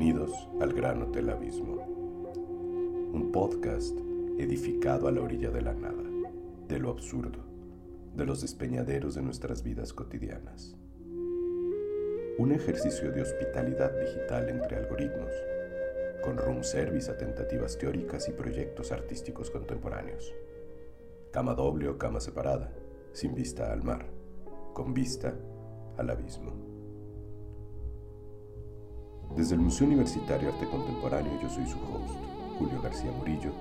Bienvenidos al Gran Hotel Abismo, un podcast edificado a la orilla de la nada, de lo absurdo, de los despeñaderos de nuestras vidas cotidianas. Un ejercicio de hospitalidad digital entre algoritmos, con room service a tentativas teóricas y proyectos artísticos contemporáneos. Cama doble o cama separada, sin vista al mar, con vista al abismo. Desde el Museo Universitario Arte Contemporáneo yo soy su host, Julio García Murillo,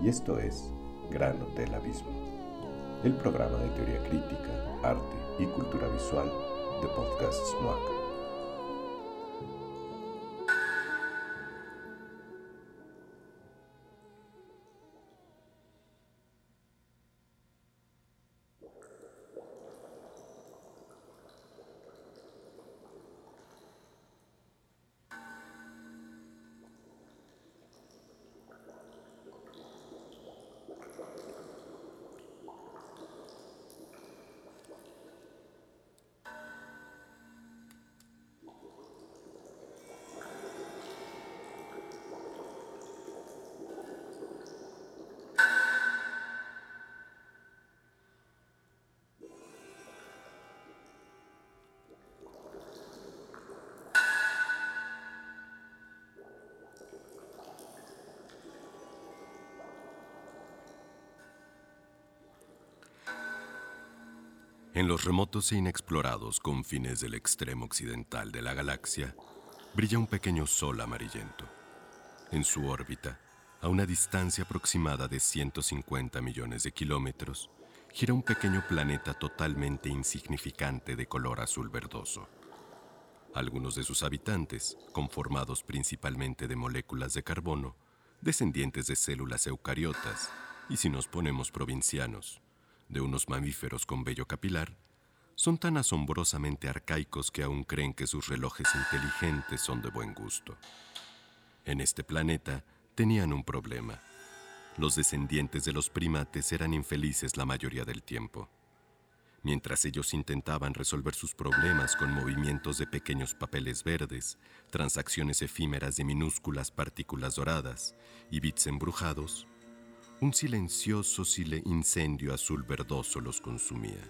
y esto es Gran Hotel Abismo, el programa de teoría crítica, arte y cultura visual de Podcast SMAC. En los remotos e inexplorados confines del extremo occidental de la galaxia, brilla un pequeño sol amarillento. En su órbita, a una distancia aproximada de 150 millones de kilómetros, gira un pequeño planeta totalmente insignificante de color azul verdoso. Algunos de sus habitantes, conformados principalmente de moléculas de carbono, descendientes de células eucariotas, y si nos ponemos provincianos, de unos mamíferos con vello capilar, son tan asombrosamente arcaicos que aún creen que sus relojes inteligentes son de buen gusto. En este planeta tenían un problema. Los descendientes de los primates eran infelices la mayoría del tiempo. Mientras ellos intentaban resolver sus problemas con movimientos de pequeños papeles verdes, transacciones efímeras de minúsculas partículas doradas y bits embrujados, un silencioso incendio azul verdoso los consumía.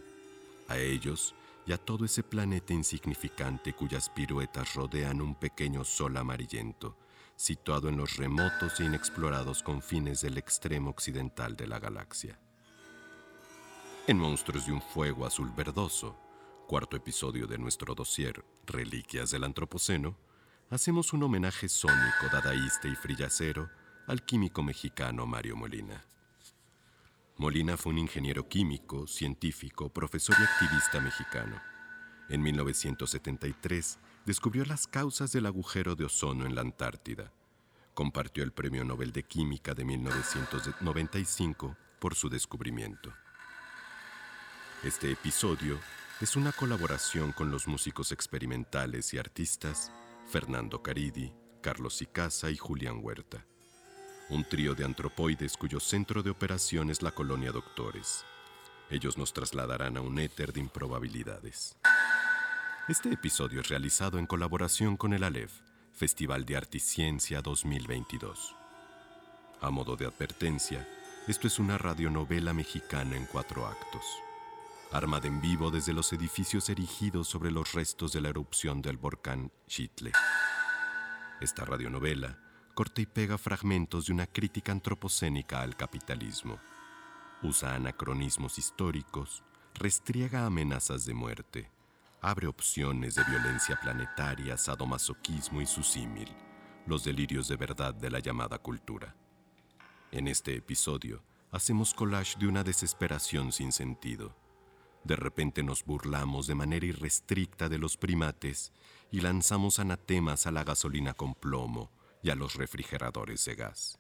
A ellos y a todo ese planeta insignificante cuyas piruetas rodean un pequeño sol amarillento, situado en los remotos e inexplorados confines del extremo occidental de la galaxia. En Monstruos de un Fuego Azul Verdoso, cuarto episodio de nuestro dossier Reliquias del Antropoceno, hacemos un homenaje sónico, dadaísta y frillacero al químico mexicano Mario Molina. Molina fue un ingeniero químico, científico, profesor y activista mexicano. En 1973 descubrió las causas del agujero de ozono en la Antártida. Compartió el Premio Nobel de Química de 1995 por su descubrimiento. Este episodio es una colaboración con los músicos experimentales y artistas Fernando Caridi, Carlos Icaza y Julián Huerta un trío de antropoides cuyo centro de operación es la colonia Doctores. Ellos nos trasladarán a un éter de improbabilidades. Este episodio es realizado en colaboración con el ALEF, Festival de Arte y Ciencia 2022. A modo de advertencia, esto es una radionovela mexicana en cuatro actos, armada en vivo desde los edificios erigidos sobre los restos de la erupción del volcán Chitle. Esta radionovela corta y pega fragmentos de una crítica antropocénica al capitalismo. Usa anacronismos históricos, restriega amenazas de muerte, abre opciones de violencia planetaria, sadomasoquismo y su símil, los delirios de verdad de la llamada cultura. En este episodio, hacemos collage de una desesperación sin sentido. De repente nos burlamos de manera irrestricta de los primates y lanzamos anatemas a la gasolina con plomo, y a los refrigeradores de gas.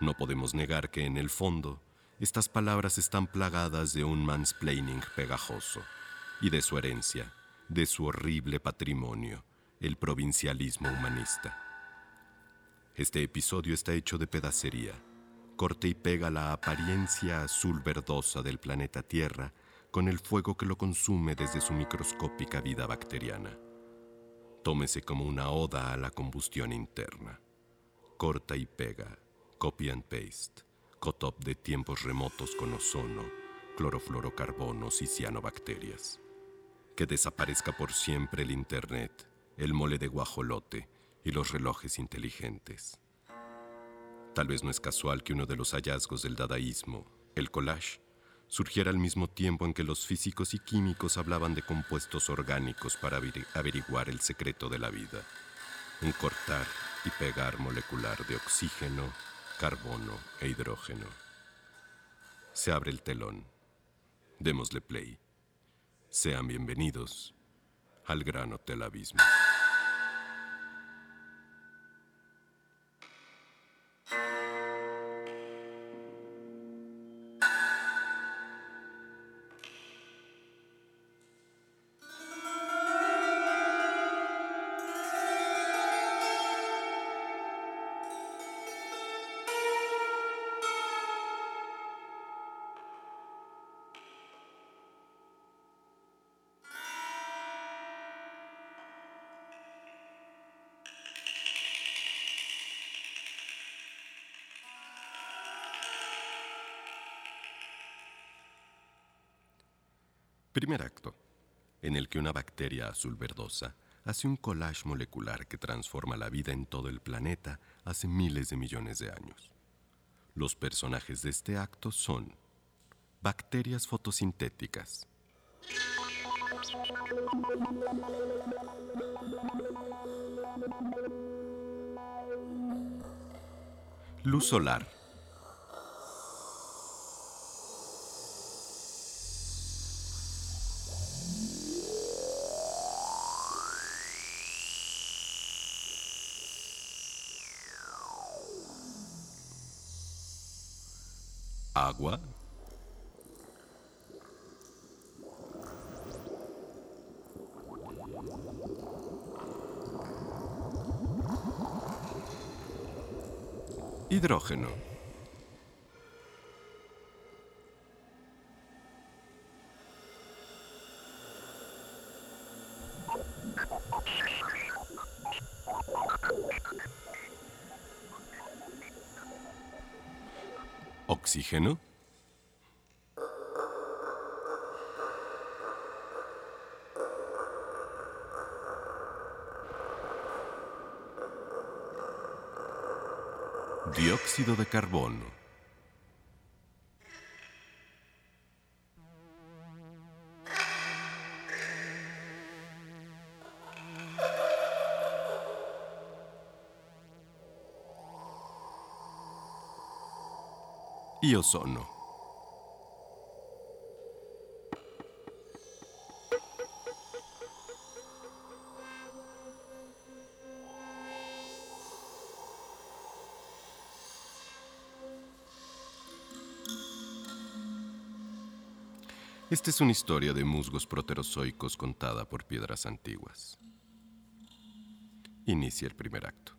No podemos negar que en el fondo estas palabras están plagadas de un mansplaining pegajoso y de su herencia, de su horrible patrimonio, el provincialismo humanista. Este episodio está hecho de pedacería, corte y pega la apariencia azul verdosa del planeta Tierra con el fuego que lo consume desde su microscópica vida bacteriana Tómese como una oda a la combustión interna. Corta y pega, copy and paste, cotop de tiempos remotos con ozono, clorofluorocarbonos y cianobacterias. Que desaparezca por siempre el Internet, el mole de guajolote y los relojes inteligentes. Tal vez no es casual que uno de los hallazgos del dadaísmo, el collage, surgiera al mismo tiempo en que los físicos y químicos hablaban de compuestos orgánicos para averiguar el secreto de la vida. Un cortar y pegar molecular de oxígeno, carbono e hidrógeno. Se abre el telón. Démosle play. Sean bienvenidos al Gran Hotel Abismo. Una bacteria azul verdosa hace un collage molecular que transforma la vida en todo el planeta hace miles de millones de años. Los personajes de este acto son bacterias fotosintéticas. Luz solar. Agua. Hidrógeno. Oxígeno. De carbono. Y ozono. Esta es una historia de musgos proterozoicos contada por piedras antiguas. Inicia el primer acto.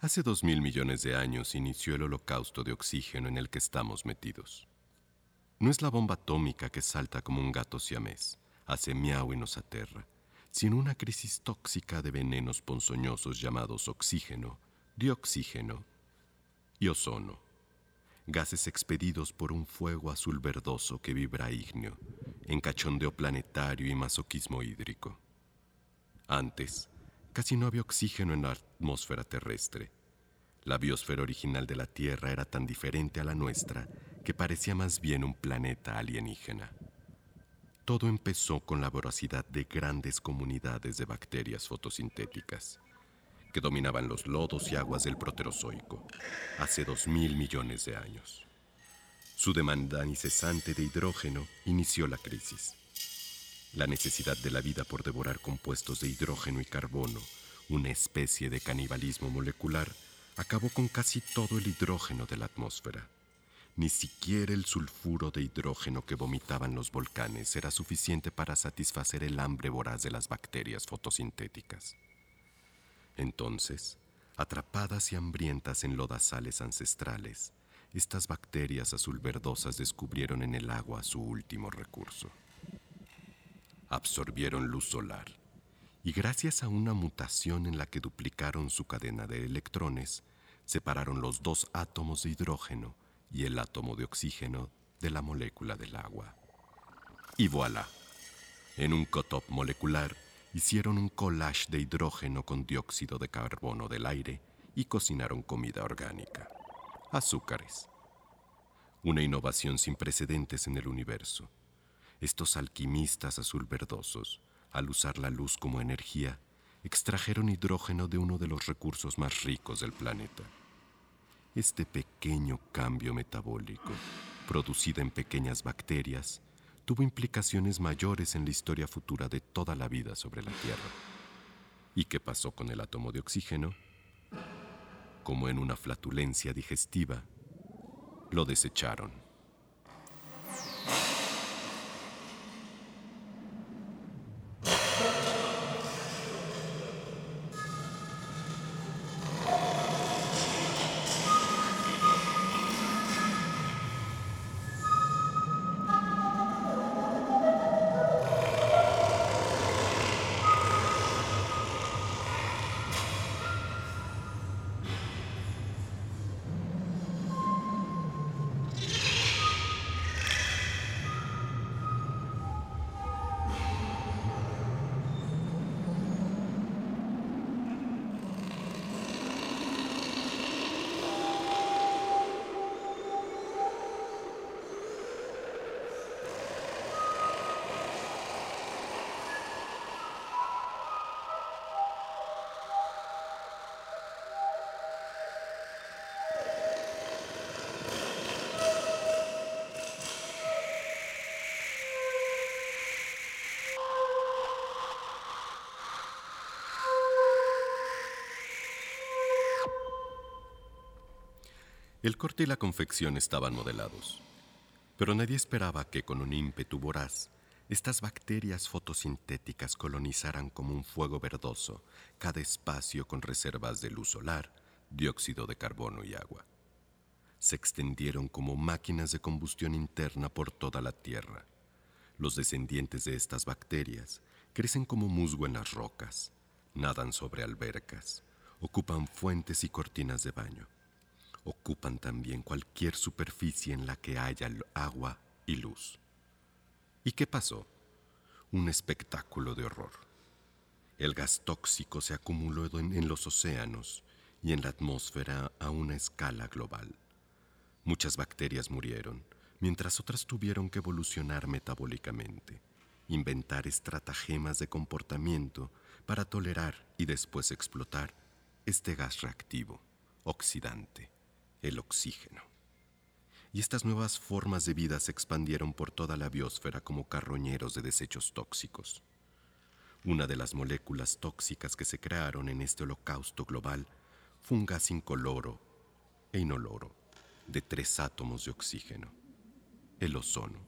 Hace dos mil millones de años inició el holocausto de oxígeno en el que estamos metidos. No es la bomba atómica que salta como un gato siamés, hace miau y nos aterra, sino una crisis tóxica de venenos ponzoñosos llamados oxígeno, dioxígeno y ozono gases expedidos por un fuego azul verdoso que vibra ígneo, en cachondeo planetario y masoquismo hídrico. Antes, casi no había oxígeno en la atmósfera terrestre. La biosfera original de la Tierra era tan diferente a la nuestra que parecía más bien un planeta alienígena. Todo empezó con la voracidad de grandes comunidades de bacterias fotosintéticas que dominaban los lodos y aguas del Proterozoico hace dos mil millones de años. Su demanda incesante de hidrógeno inició la crisis. La necesidad de la vida por devorar compuestos de hidrógeno y carbono, una especie de canibalismo molecular, acabó con casi todo el hidrógeno de la atmósfera. Ni siquiera el sulfuro de hidrógeno que vomitaban los volcanes era suficiente para satisfacer el hambre voraz de las bacterias fotosintéticas. Entonces, atrapadas y hambrientas en lodazales ancestrales, estas bacterias azul verdosas descubrieron en el agua su último recurso. absorbieron luz solar y gracias a una mutación en la que duplicaron su cadena de electrones, separaron los dos átomos de hidrógeno y el átomo de oxígeno de la molécula del agua. Y voilà, en un cut molecular hicieron un collage de hidrógeno con dióxido de carbono del aire y cocinaron comida orgánica, azúcares. Una innovación sin precedentes en el universo. Estos alquimistas azul verdosos al usar la luz como energía, extrajeron hidrógeno de uno de los recursos más ricos del planeta. Este pequeño cambio metabólico, producido en pequeñas bacterias, tuvo implicaciones mayores en la historia futura de toda la vida sobre la Tierra. ¿Y qué pasó con el átomo de oxígeno? Como en una flatulencia digestiva, lo desecharon. El corte y la confección estaban modelados, pero nadie esperaba que con un ímpetu voraz estas bacterias fotosintéticas colonizaran como un fuego verdoso cada espacio con reservas de luz solar, dióxido de carbono y agua. Se extendieron como máquinas de combustión interna por toda la Tierra. Los descendientes de estas bacterias crecen como musgo en las rocas, nadan sobre albercas, ocupan fuentes y cortinas de baño ocupan también cualquier superficie en la que haya agua y luz. ¿Y qué pasó? Un espectáculo de horror. El gas tóxico se acumuló en, los océanos y en la atmósfera a una escala global. Muchas bacterias murieron, mientras otras tuvieron que evolucionar metabólicamente, inventar estratagemas de comportamiento para tolerar y después explotar este gas reactivo, oxidante el oxígeno. Y estas nuevas formas de vida se expandieron por toda la biosfera como carroñeros de desechos tóxicos. Una de las moléculas tóxicas que se crearon en este holocausto global fue un gas incoloro e inoloro de tres átomos de oxígeno, el ozono.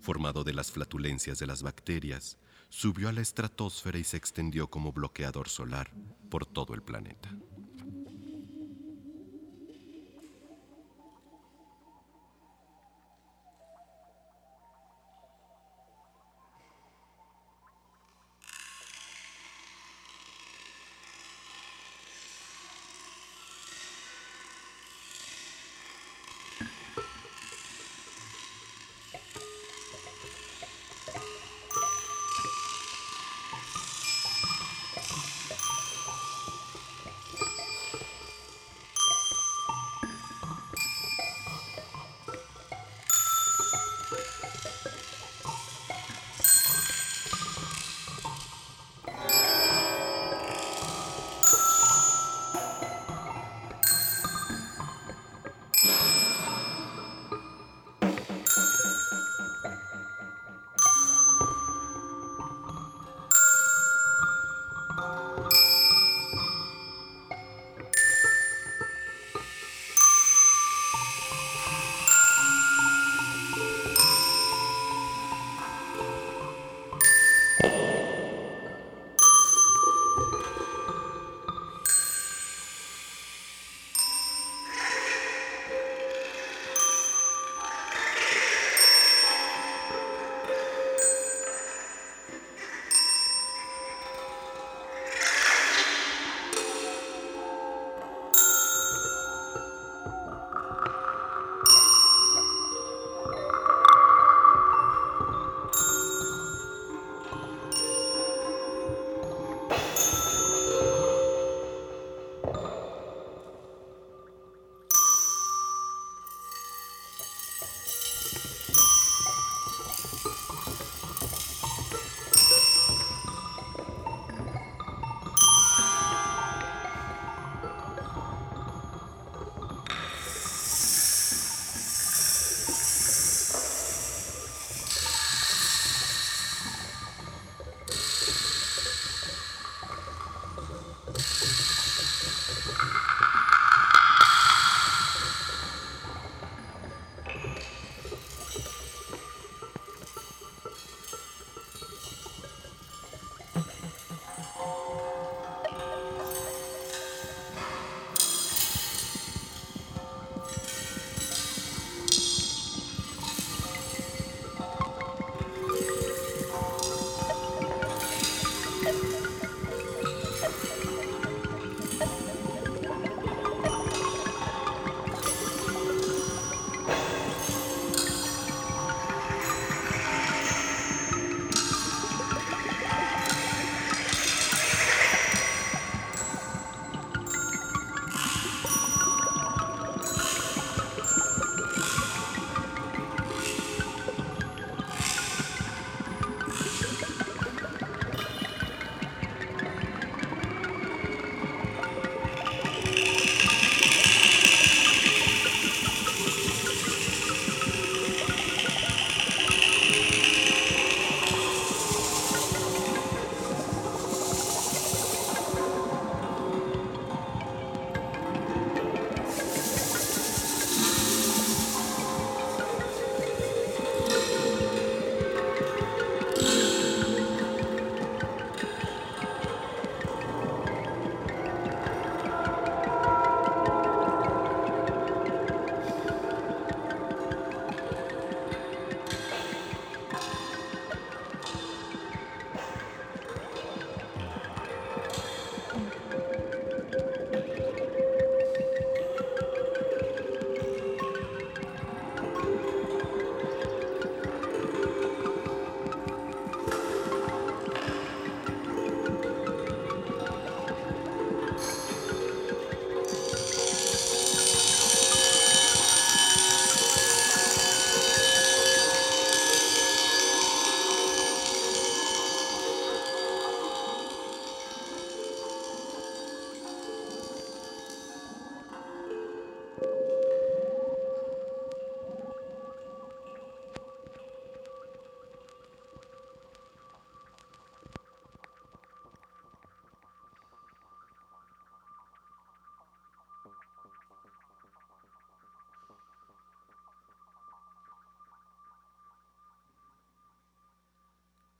Formado de las flatulencias de las bacterias, subió a la estratosfera y se extendió como bloqueador solar por todo el planeta.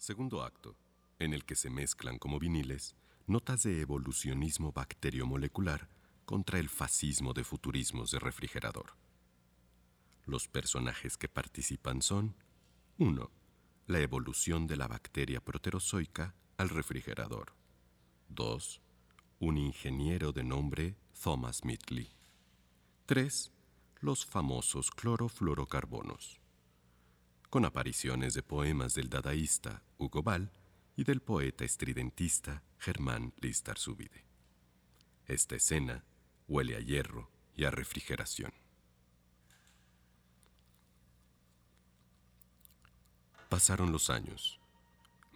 Segundo acto, en el que se mezclan como viniles notas de evolucionismo bacteriomolecular contra el fascismo de futurismos de refrigerador. Los personajes que participan son 1. La evolución de la bacteria proterozoica al refrigerador. 2. Un ingeniero de nombre Thomas Mittley. 3. Los famosos clorofluorocarbonos con apariciones de poemas del dadaísta Hugo Ball y del poeta estridentista Germán Listarzubide. Esta escena huele a hierro y a refrigeración. Pasaron los años,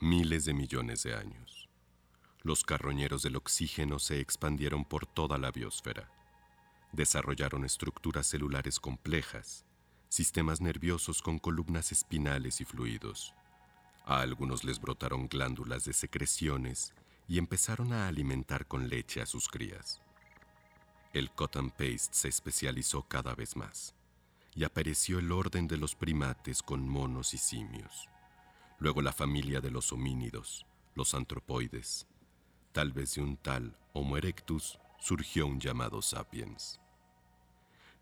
miles de millones de años. Los carroñeros del oxígeno se expandieron por toda la biosfera. Desarrollaron estructuras celulares complejas sistemas nerviosos con columnas espinales y fluidos. A algunos les brotaron glándulas de secreciones y empezaron a alimentar con leche a sus crías. El cotton paste se especializó cada vez más y apareció el orden de los primates con monos y simios. Luego la familia de los homínidos, los antropoides. Tal vez de un tal Homo erectus surgió un llamado sapiens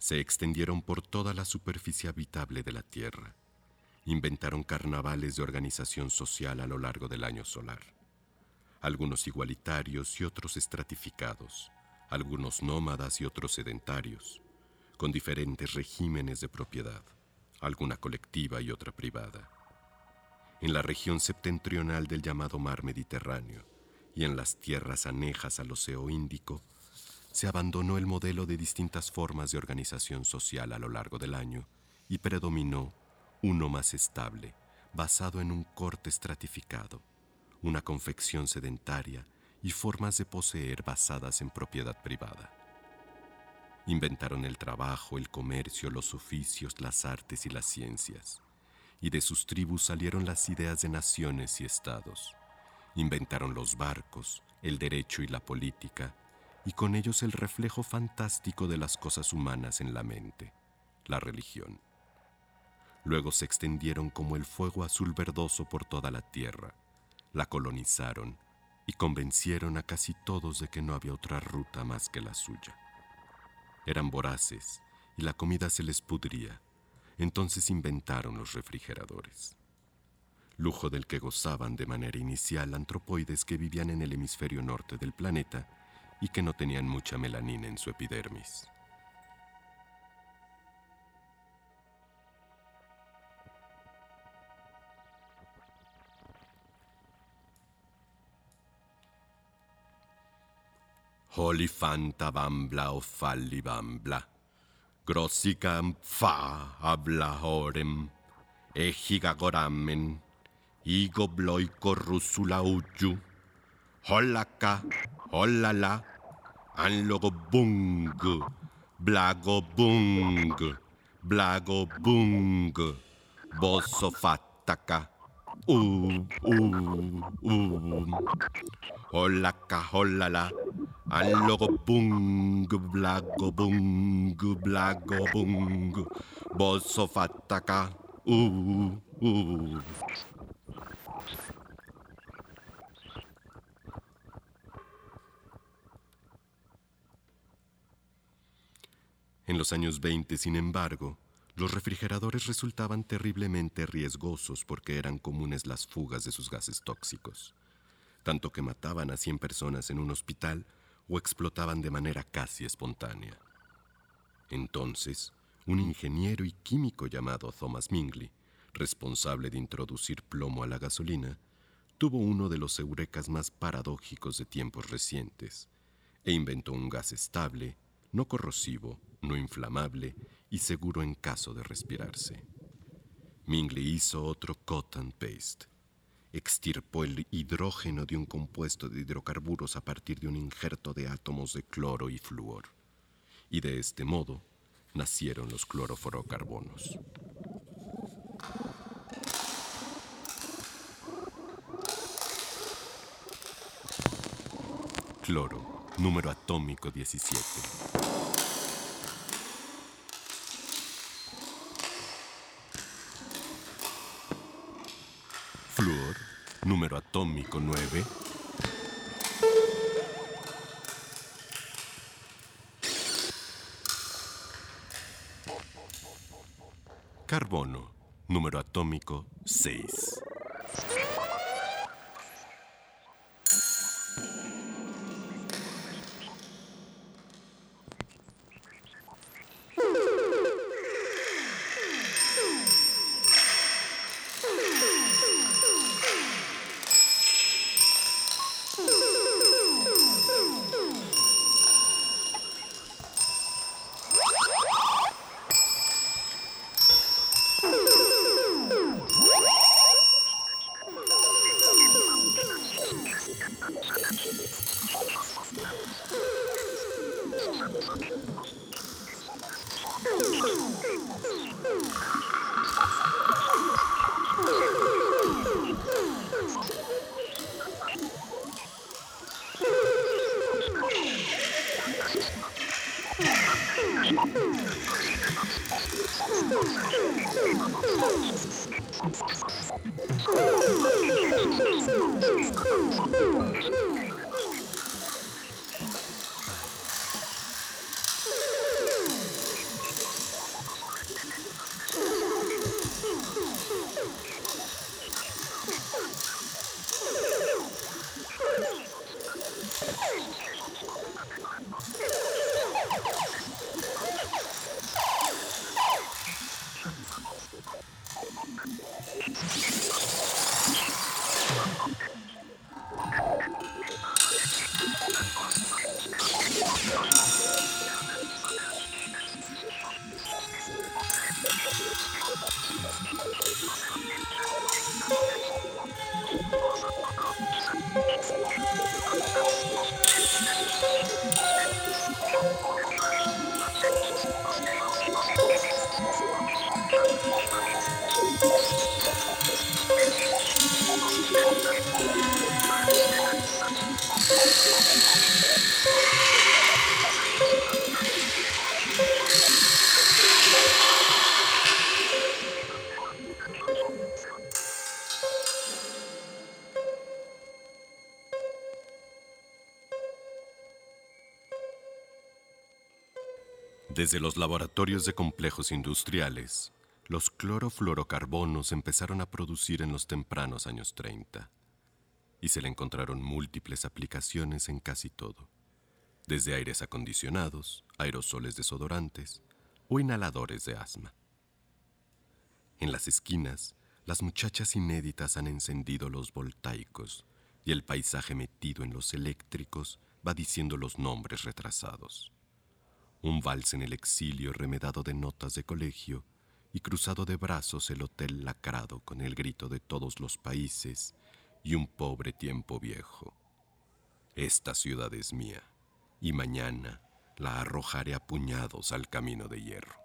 se extendieron por toda la superficie habitable de la Tierra. Inventaron carnavales de organización social a lo largo del año solar. Algunos igualitarios y otros estratificados, algunos nómadas y otros sedentarios, con diferentes regímenes de propiedad, alguna colectiva y otra privada. En la región septentrional del llamado mar Mediterráneo y en las tierras anejas al Océano Índico, se abandonó el modelo de distintas formas de organización social a lo largo del año y predominó uno más estable, basado en un corte estratificado, una confección sedentaria y formas de poseer basadas en propiedad privada. Inventaron el trabajo, el comercio, los oficios, las artes y las ciencias, y de sus tribus salieron las ideas de naciones y estados. Inventaron los barcos, el derecho y la política, y con ellos el reflejo fantástico de las cosas humanas en la mente, la religión. Luego se extendieron como el fuego azul verdoso por toda la tierra, la colonizaron y convencieron a casi todos de que no había otra ruta más que la suya. Eran voraces y la comida se les pudría, entonces inventaron los refrigeradores. lujo del que gozaban de manera inicial antropoides que vivían en el hemisferio norte del planeta y que no tenían mucha melanina en su epidermis. Holifanta bambla o falli bambla. Grossicam fa habla horem. Ejigagoramen. Igo bloiko rusula uju. Holaka, holala. Anlogo bung. Blago bung. Blago bung. Bosso fattaka. Uh, uh, uh. Holaka, holala. Allogo bung, blago bung, blago bung. Bosso fattaka. Uh, uh. En los años 20, sin embargo, los refrigeradores resultaban terriblemente riesgosos porque eran comunes las fugas de sus gases tóxicos, tanto que mataban a 100 personas en un hospital o explotaban de manera casi espontánea. Entonces, un ingeniero y químico llamado Thomas Mingley, responsable de introducir plomo a la gasolina, tuvo uno de los eurecas más paradójicos de tiempos recientes e inventó un gas estable, no corrosivo, no inflamable y seguro en caso de respirarse. Mingley hizo otro cut and paste. Extirpó el hidrógeno de un compuesto de hidrocarburos a partir de un injerto de átomos de cloro y flúor. Y de este modo nacieron los cloroforocarbonos. Cloro, número atómico 17. Flúor, número atómico 9. Carbono, número atómico 6. Desde los laboratorios de complejos industriales los clorofluorocarbonos empezaron a producir en los tempranos años 30 y se le encontraron múltiples aplicaciones en casi todo, desde aires acondicionados, aerosoles desodorantes o inhaladores de asma. En las esquinas, las muchachas inéditas han encendido los voltaicos y el paisaje metido en los eléctricos va diciendo los nombres retrasados. Un vals en el exilio remedado de notas de colegio y cruzado de brazos el hotel lacrado con el grito de todos los países y un pobre tiempo viejo. Esta ciudad es mía y mañana la arrojaré a puñados al camino de hierro.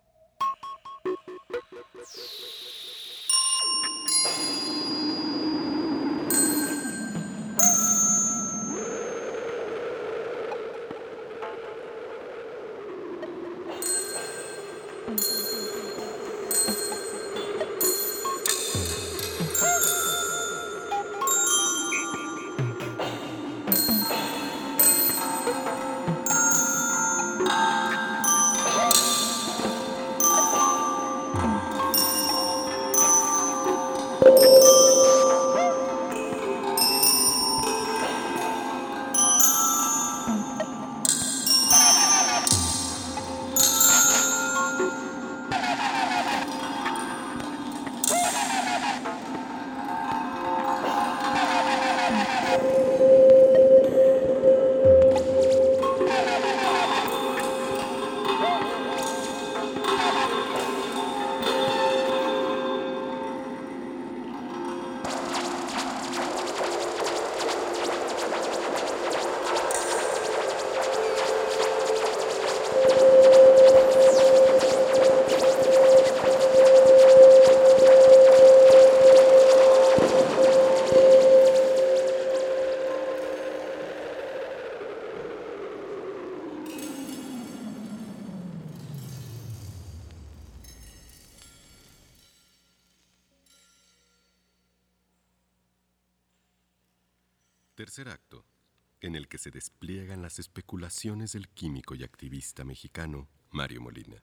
Se despliegan las especulaciones del químico y activista mexicano Mario Molina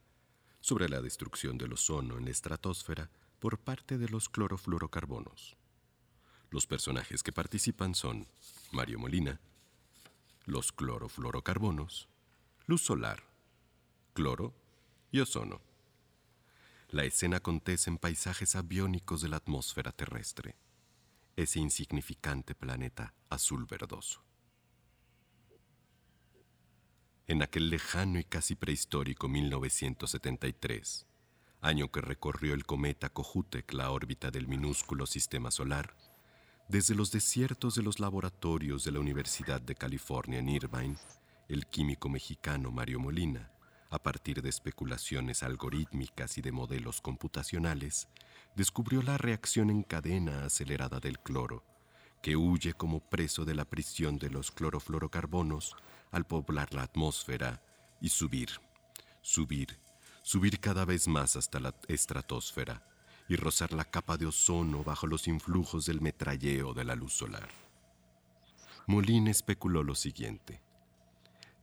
sobre la destrucción del ozono en la estratosfera por parte de los clorofluorocarbonos. Los personajes que participan son Mario Molina, los clorofluorocarbonos, luz solar, cloro y ozono. La escena acontece en paisajes aviónicos de la atmósfera terrestre ese insignificante planeta azul verdoso. En aquel lejano y casi prehistórico 1973, año que recorrió el cometa Kohoutek la órbita del minúsculo sistema solar, desde los desiertos de los laboratorios de la Universidad de California en Irvine, el químico mexicano Mario Molina, a partir de especulaciones algorítmicas y de modelos computacionales, descubrió la reacción en cadena acelerada del cloro, que huye como preso de la prisión de los clorofluorocarbonos al poblar la atmósfera y subir, subir, subir cada vez más hasta la estratosfera y rozar la capa de ozono bajo los influjos del metralleo de la luz solar. Molín especuló lo siguiente.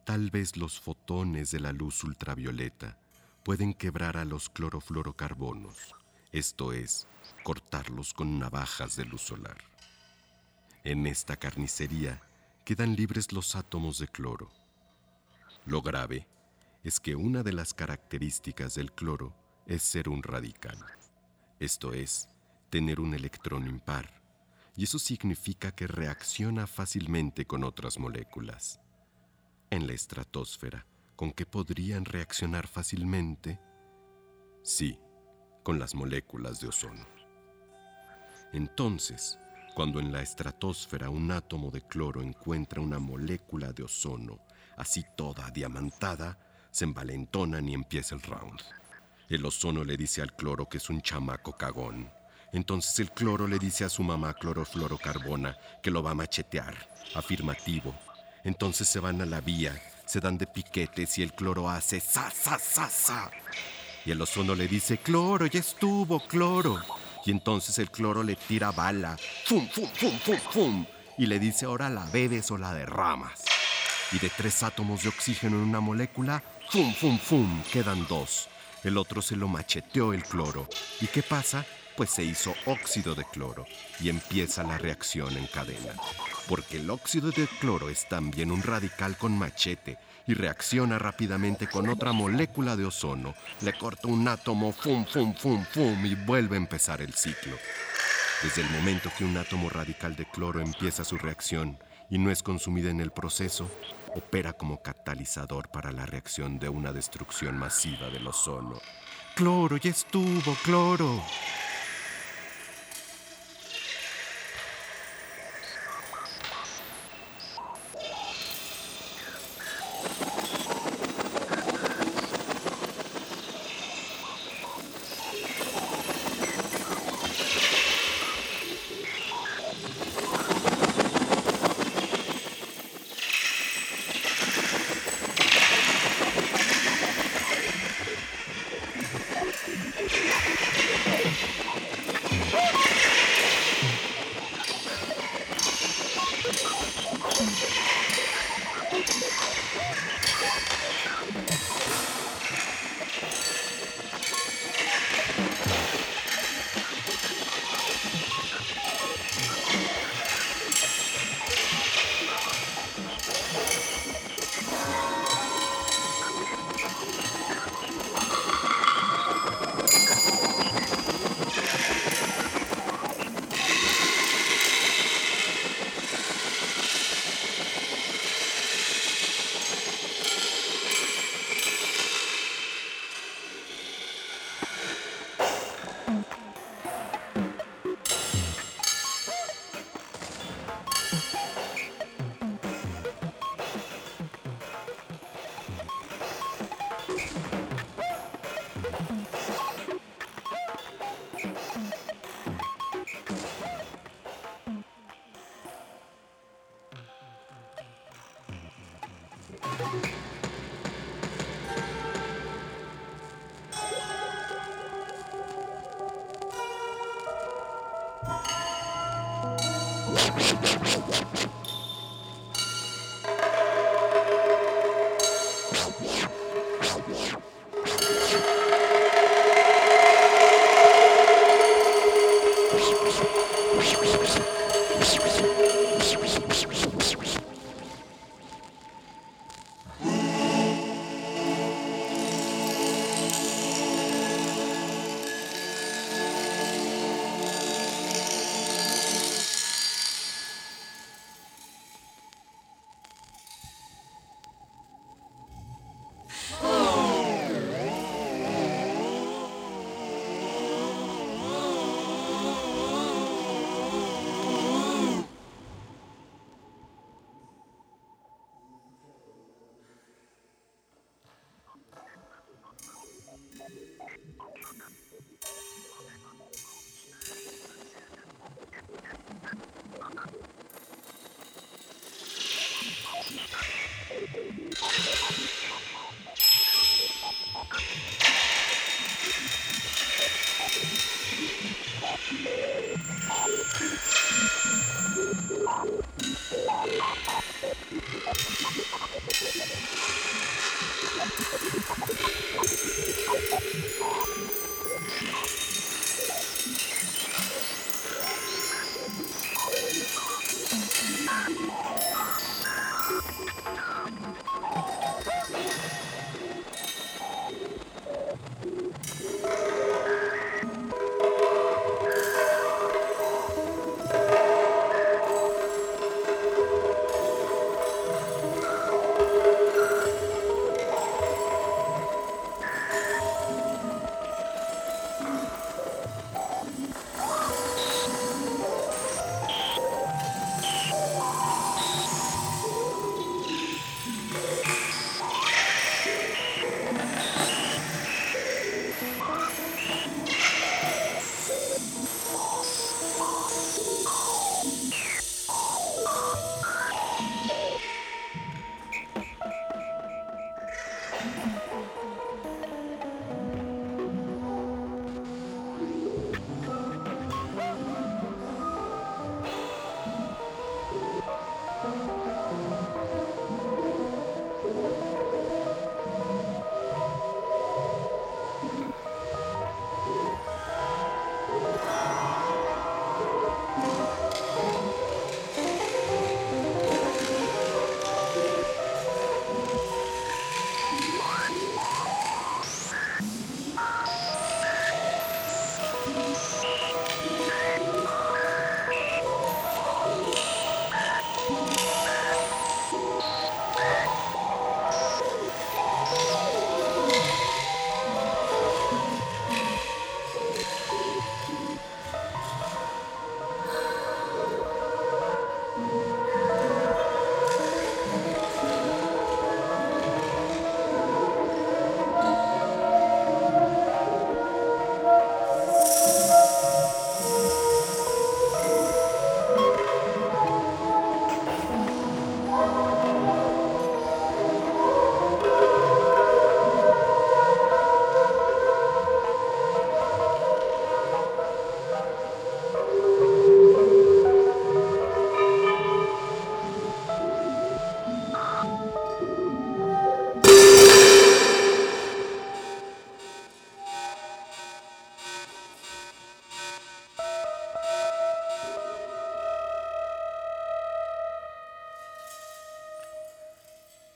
Tal vez los fotones de la luz ultravioleta pueden quebrar a los clorofluorocarbonos esto es, cortarlos con navajas de luz solar. En esta carnicería quedan libres los átomos de cloro. Lo grave es que una de las características del cloro es ser un radical, esto es, tener un electrón impar, y eso significa que reacciona fácilmente con otras moléculas. En la estratosfera, ¿con qué podrían reaccionar fácilmente? Sí, con las moléculas de ozono. Entonces, cuando en la estratosfera un átomo de cloro encuentra una molécula de ozono, así toda diamantada, se envalentonan y empieza el round. El ozono le dice al cloro que es un chamaco cagón. Entonces el cloro le dice a su mamá clorofluorocarbona que lo va a machetear. Afirmativo. Entonces se van a la vía, se dan de piquetes y el cloro hace sa, sa, sa, sa. Y el ozono le dice, cloro, ya estuvo, cloro. Y entonces el cloro le tira bala, fum, fum, fum, fum, fum. Y le dice, ahora la bebes o la derramas. Y de tres átomos de oxígeno en una molécula, fum, fum, fum, quedan dos. El otro se lo macheteó el cloro. ¿Y qué pasa? Pues se hizo óxido de cloro y empieza la reacción en cadena. Porque el óxido de cloro es también un radical con machete y reacciona rápidamente con otra molécula de ozono. Le corta un átomo, fum, fum, fum, fum, y vuelve a empezar el ciclo. Desde el momento que un átomo radical de cloro empieza su reacción y no es consumida en el proceso, opera como catalizador para la reacción de una destrucción masiva del ozono. Cloro, ya estuvo, cloro.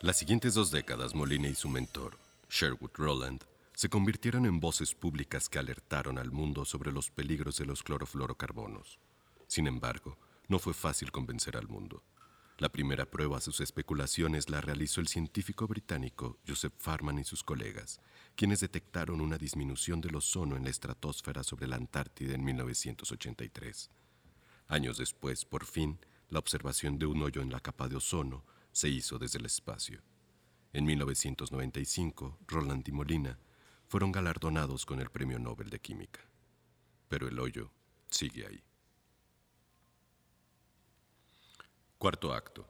Las siguientes dos décadas, Molina y su mentor, Sherwood Rowland, se convirtieron en voces públicas que alertaron al mundo sobre los peligros de los clorofluorocarbonos. Sin embargo, no fue fácil convencer al mundo. La primera prueba a sus especulaciones la realizó el científico británico Joseph Farman y sus colegas, quienes detectaron una disminución del ozono en la estratosfera sobre la Antártida en 1983. Años después, por fin, la observación de un hoyo en la capa de ozono se hizo desde el espacio. En 1995, Roland y Molina fueron galardonados con el Premio Nobel de Química. Pero el hoyo sigue ahí. Cuarto acto,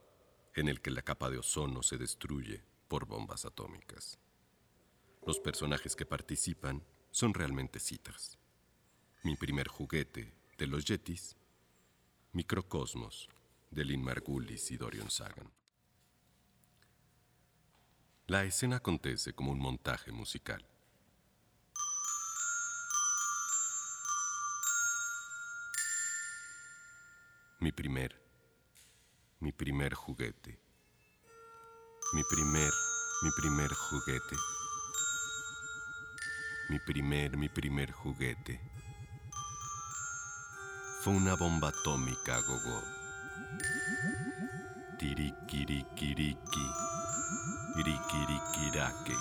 en el que la capa de ozono se destruye por bombas atómicas. Los personajes que participan son realmente citas. Mi primer juguete de los Yetis, Microcosmos de Lynn Margulis y Dorian Sagan. La escena acontece como un montaje musical. Mi primer mi primer juguete. Mi primer, mi primer juguete. Mi primer, mi primer juguete. Fue una bomba atómica, gogo. Tirikirikiriki. Irikirikirake.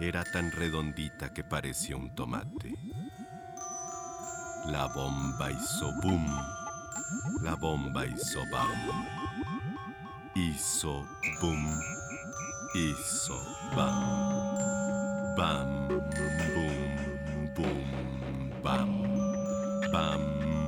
Era tan redondita que parecía un tomate. La bomba hizo boom la bomba hizo bam. Hizo boom. Hizo bam. Bam, boom, boom, bam. Bam.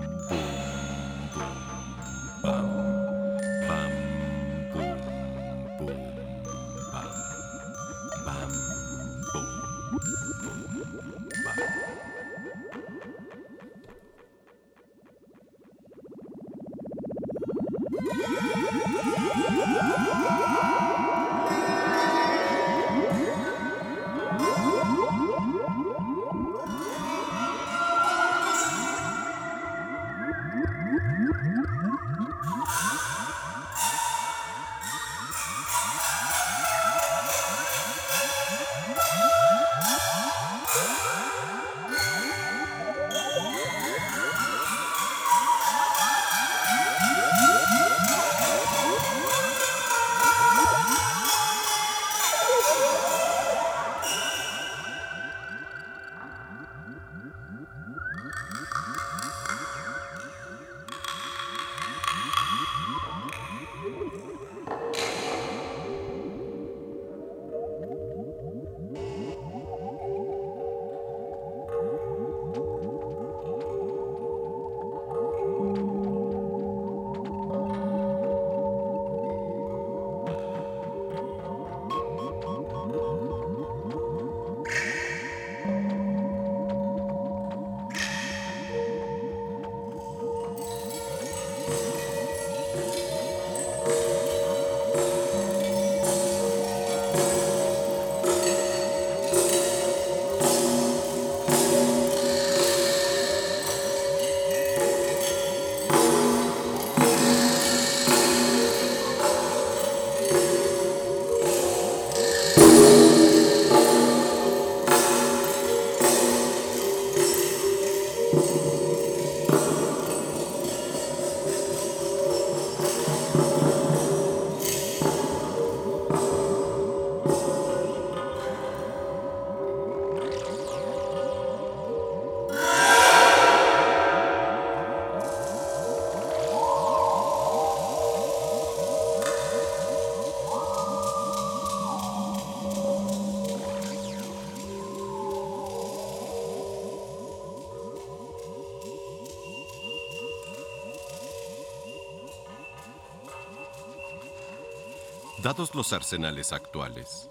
Dados los arsenales actuales,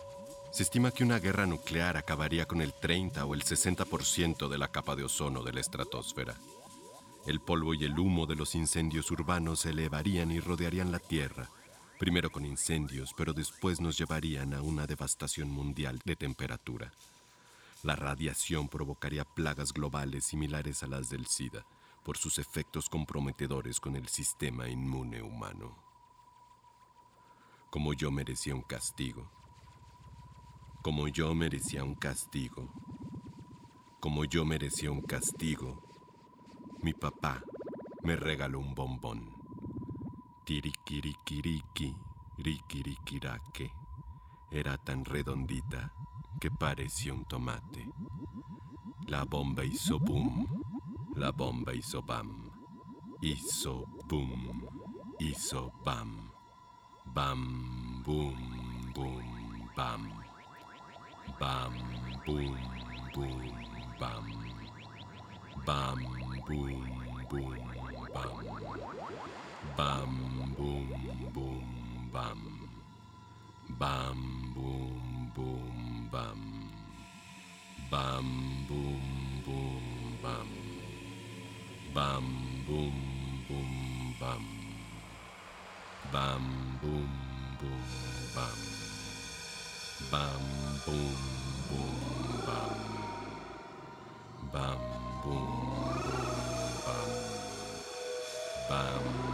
se estima que una guerra nuclear acabaría con el 30 o el 60% de la capa de ozono de la estratosfera. El polvo y el humo de los incendios urbanos se elevarían y rodearían la Tierra, primero con incendios, pero después nos llevarían a una devastación mundial de temperatura. La radiación provocaría plagas globales similares a las del SIDA, por sus efectos comprometedores con el sistema inmune humano. Como yo merecía un castigo, como yo merecía un castigo, como yo merecía un castigo, mi papá me regaló un bombón. Tirikirikiriki, rikirikirake. Era tan redondita que parecía un tomate. La bomba hizo boom, la bomba hizo bam, hizo boom, hizo bam, bam, boom, boom, bam, bam, boom, boom, bam, bam, boom, boom, bam, bam, boom, boom, bam, bam, boom, boom, bam. Bam boom boom bam. Bam boom boom bam. Bam boom boom bam. Bam boom boom bam. Bam boom boom bam. Bam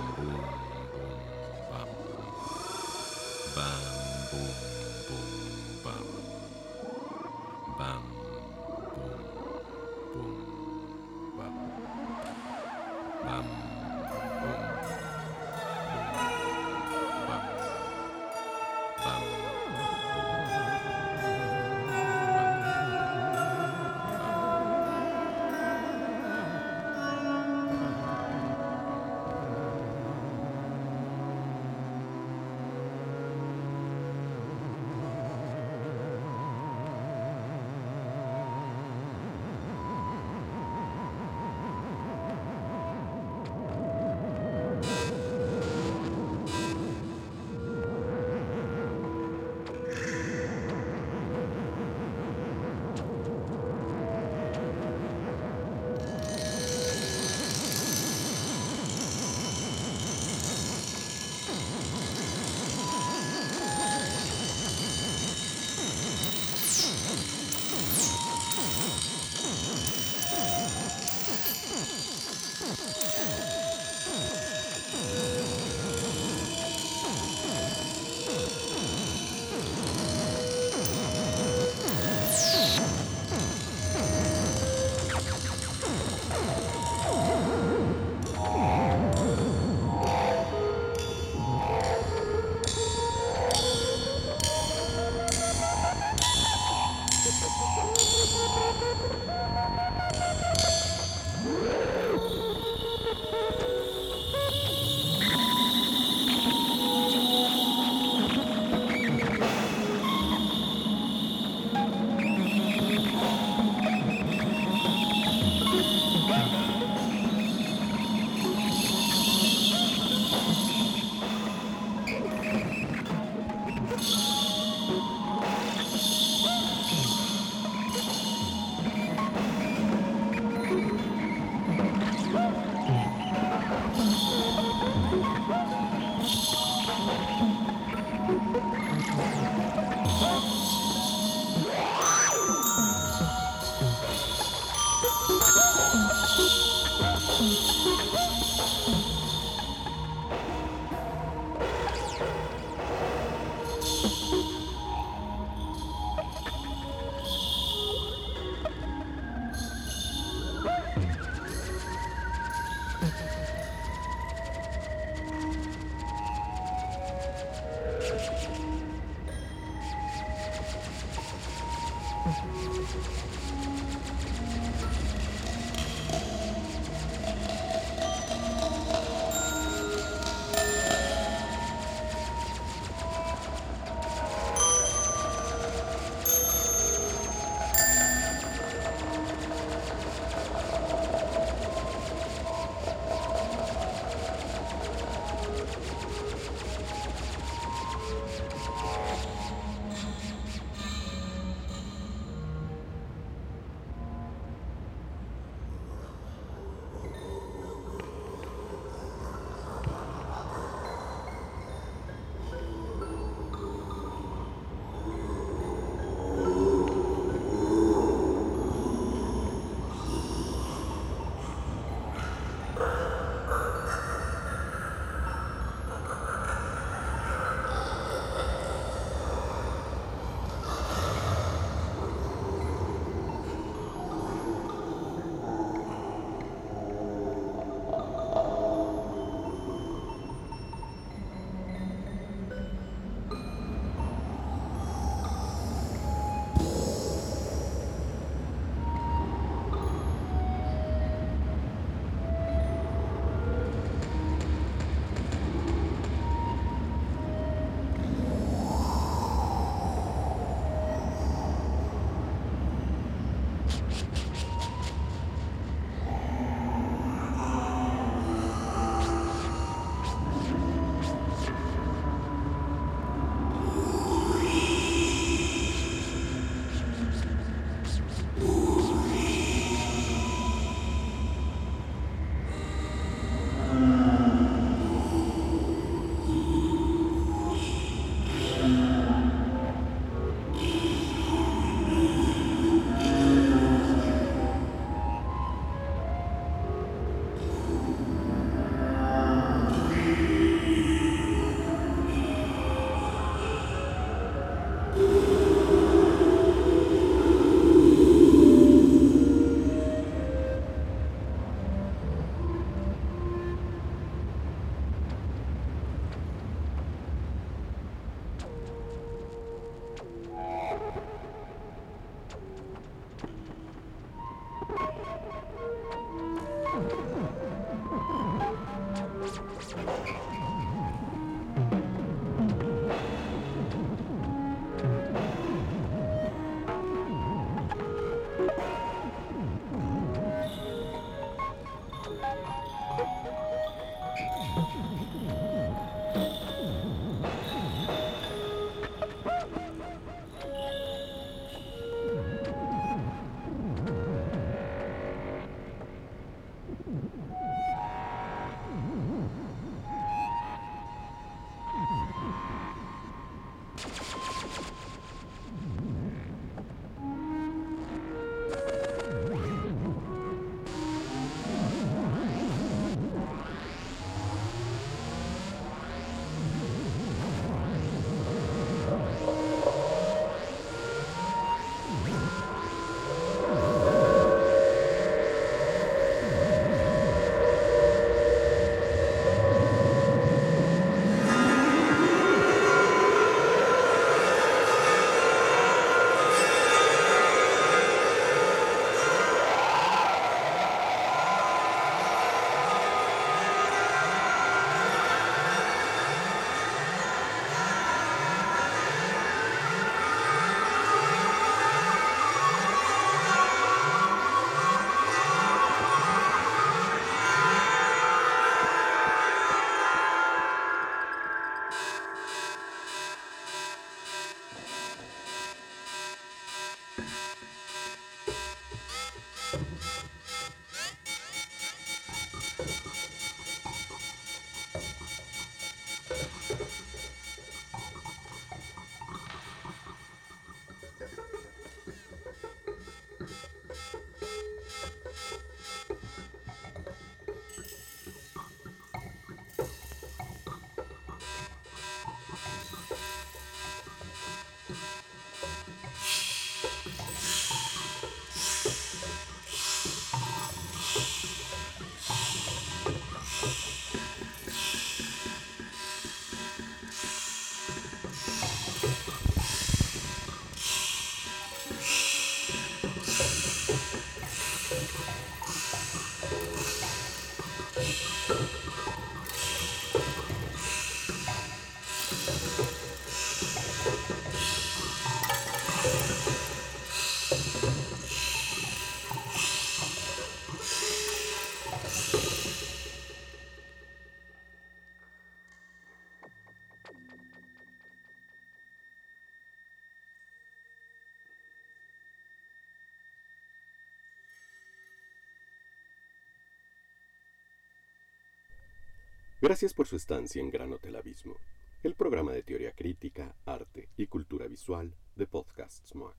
Gracias por su estancia en Gran Hotel Abismo, el programa de teoría crítica, arte y cultura visual de Podcasts MOAC.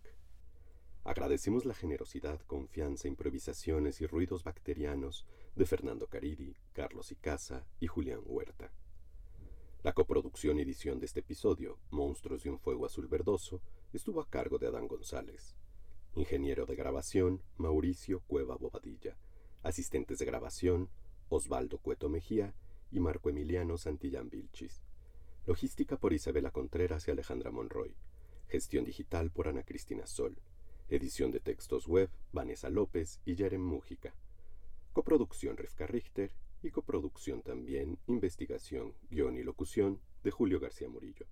Agradecemos la generosidad, confianza, improvisaciones y ruidos bacterianos de Fernando Caridi, Carlos Icaza y Julián Huerta. La coproducción y edición de este episodio, Monstruos de un Fuego Azul Verdoso, estuvo a cargo de Adán González. Ingeniero de grabación, Mauricio Cueva Bobadilla. Asistentes de grabación, Osvaldo Cueto Mejía y Marco Emiliano Santillán Vilchis. Logística por Isabela Contreras y Alejandra Monroy. Gestión digital por Ana Cristina Sol. Edición de textos web, Vanessa López y Jerem Mújica. Coproducción Rivka Richter y coproducción también, investigación, guion y locución de Julio García Murillo.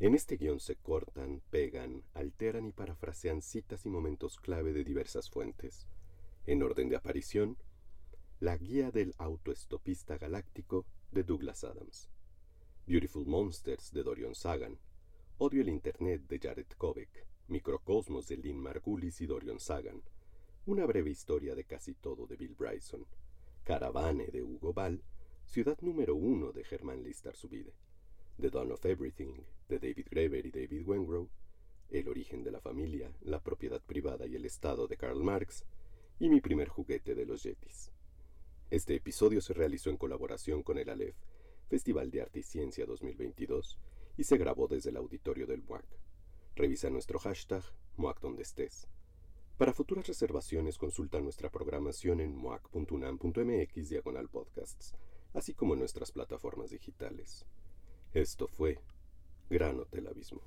En este guion se cortan, pegan, alteran y parafrasean citas y momentos clave de diversas fuentes. En orden de aparición, La guía del autoestopista galáctico de Douglas Adams, Beautiful Monsters de Dorian Sagan, Odio el Internet de Jared Kovic, Microcosmos de Lynn Margulis y Dorian Sagan, Una breve historia de casi todo de Bill Bryson, Caravane de Hugo Ball, Ciudad número uno de Germán Listar Subide, The Dawn of Everything de David Graeber y David Wengrow, El origen de la familia, la propiedad privada y el Estado de Karl Marx, y Mi primer juguete de los Yetis. Este episodio se realizó en colaboración con el ALEF, Festival de Arte y Ciencia 2022, y se grabó desde el auditorio del MUAC. Revisa nuestro hashtag MUAC donde estés. Para futuras reservaciones consulta nuestra programación en muac.unam.mx diagonal así como en nuestras plataformas digitales. Esto fue Gran Hotel Abismo.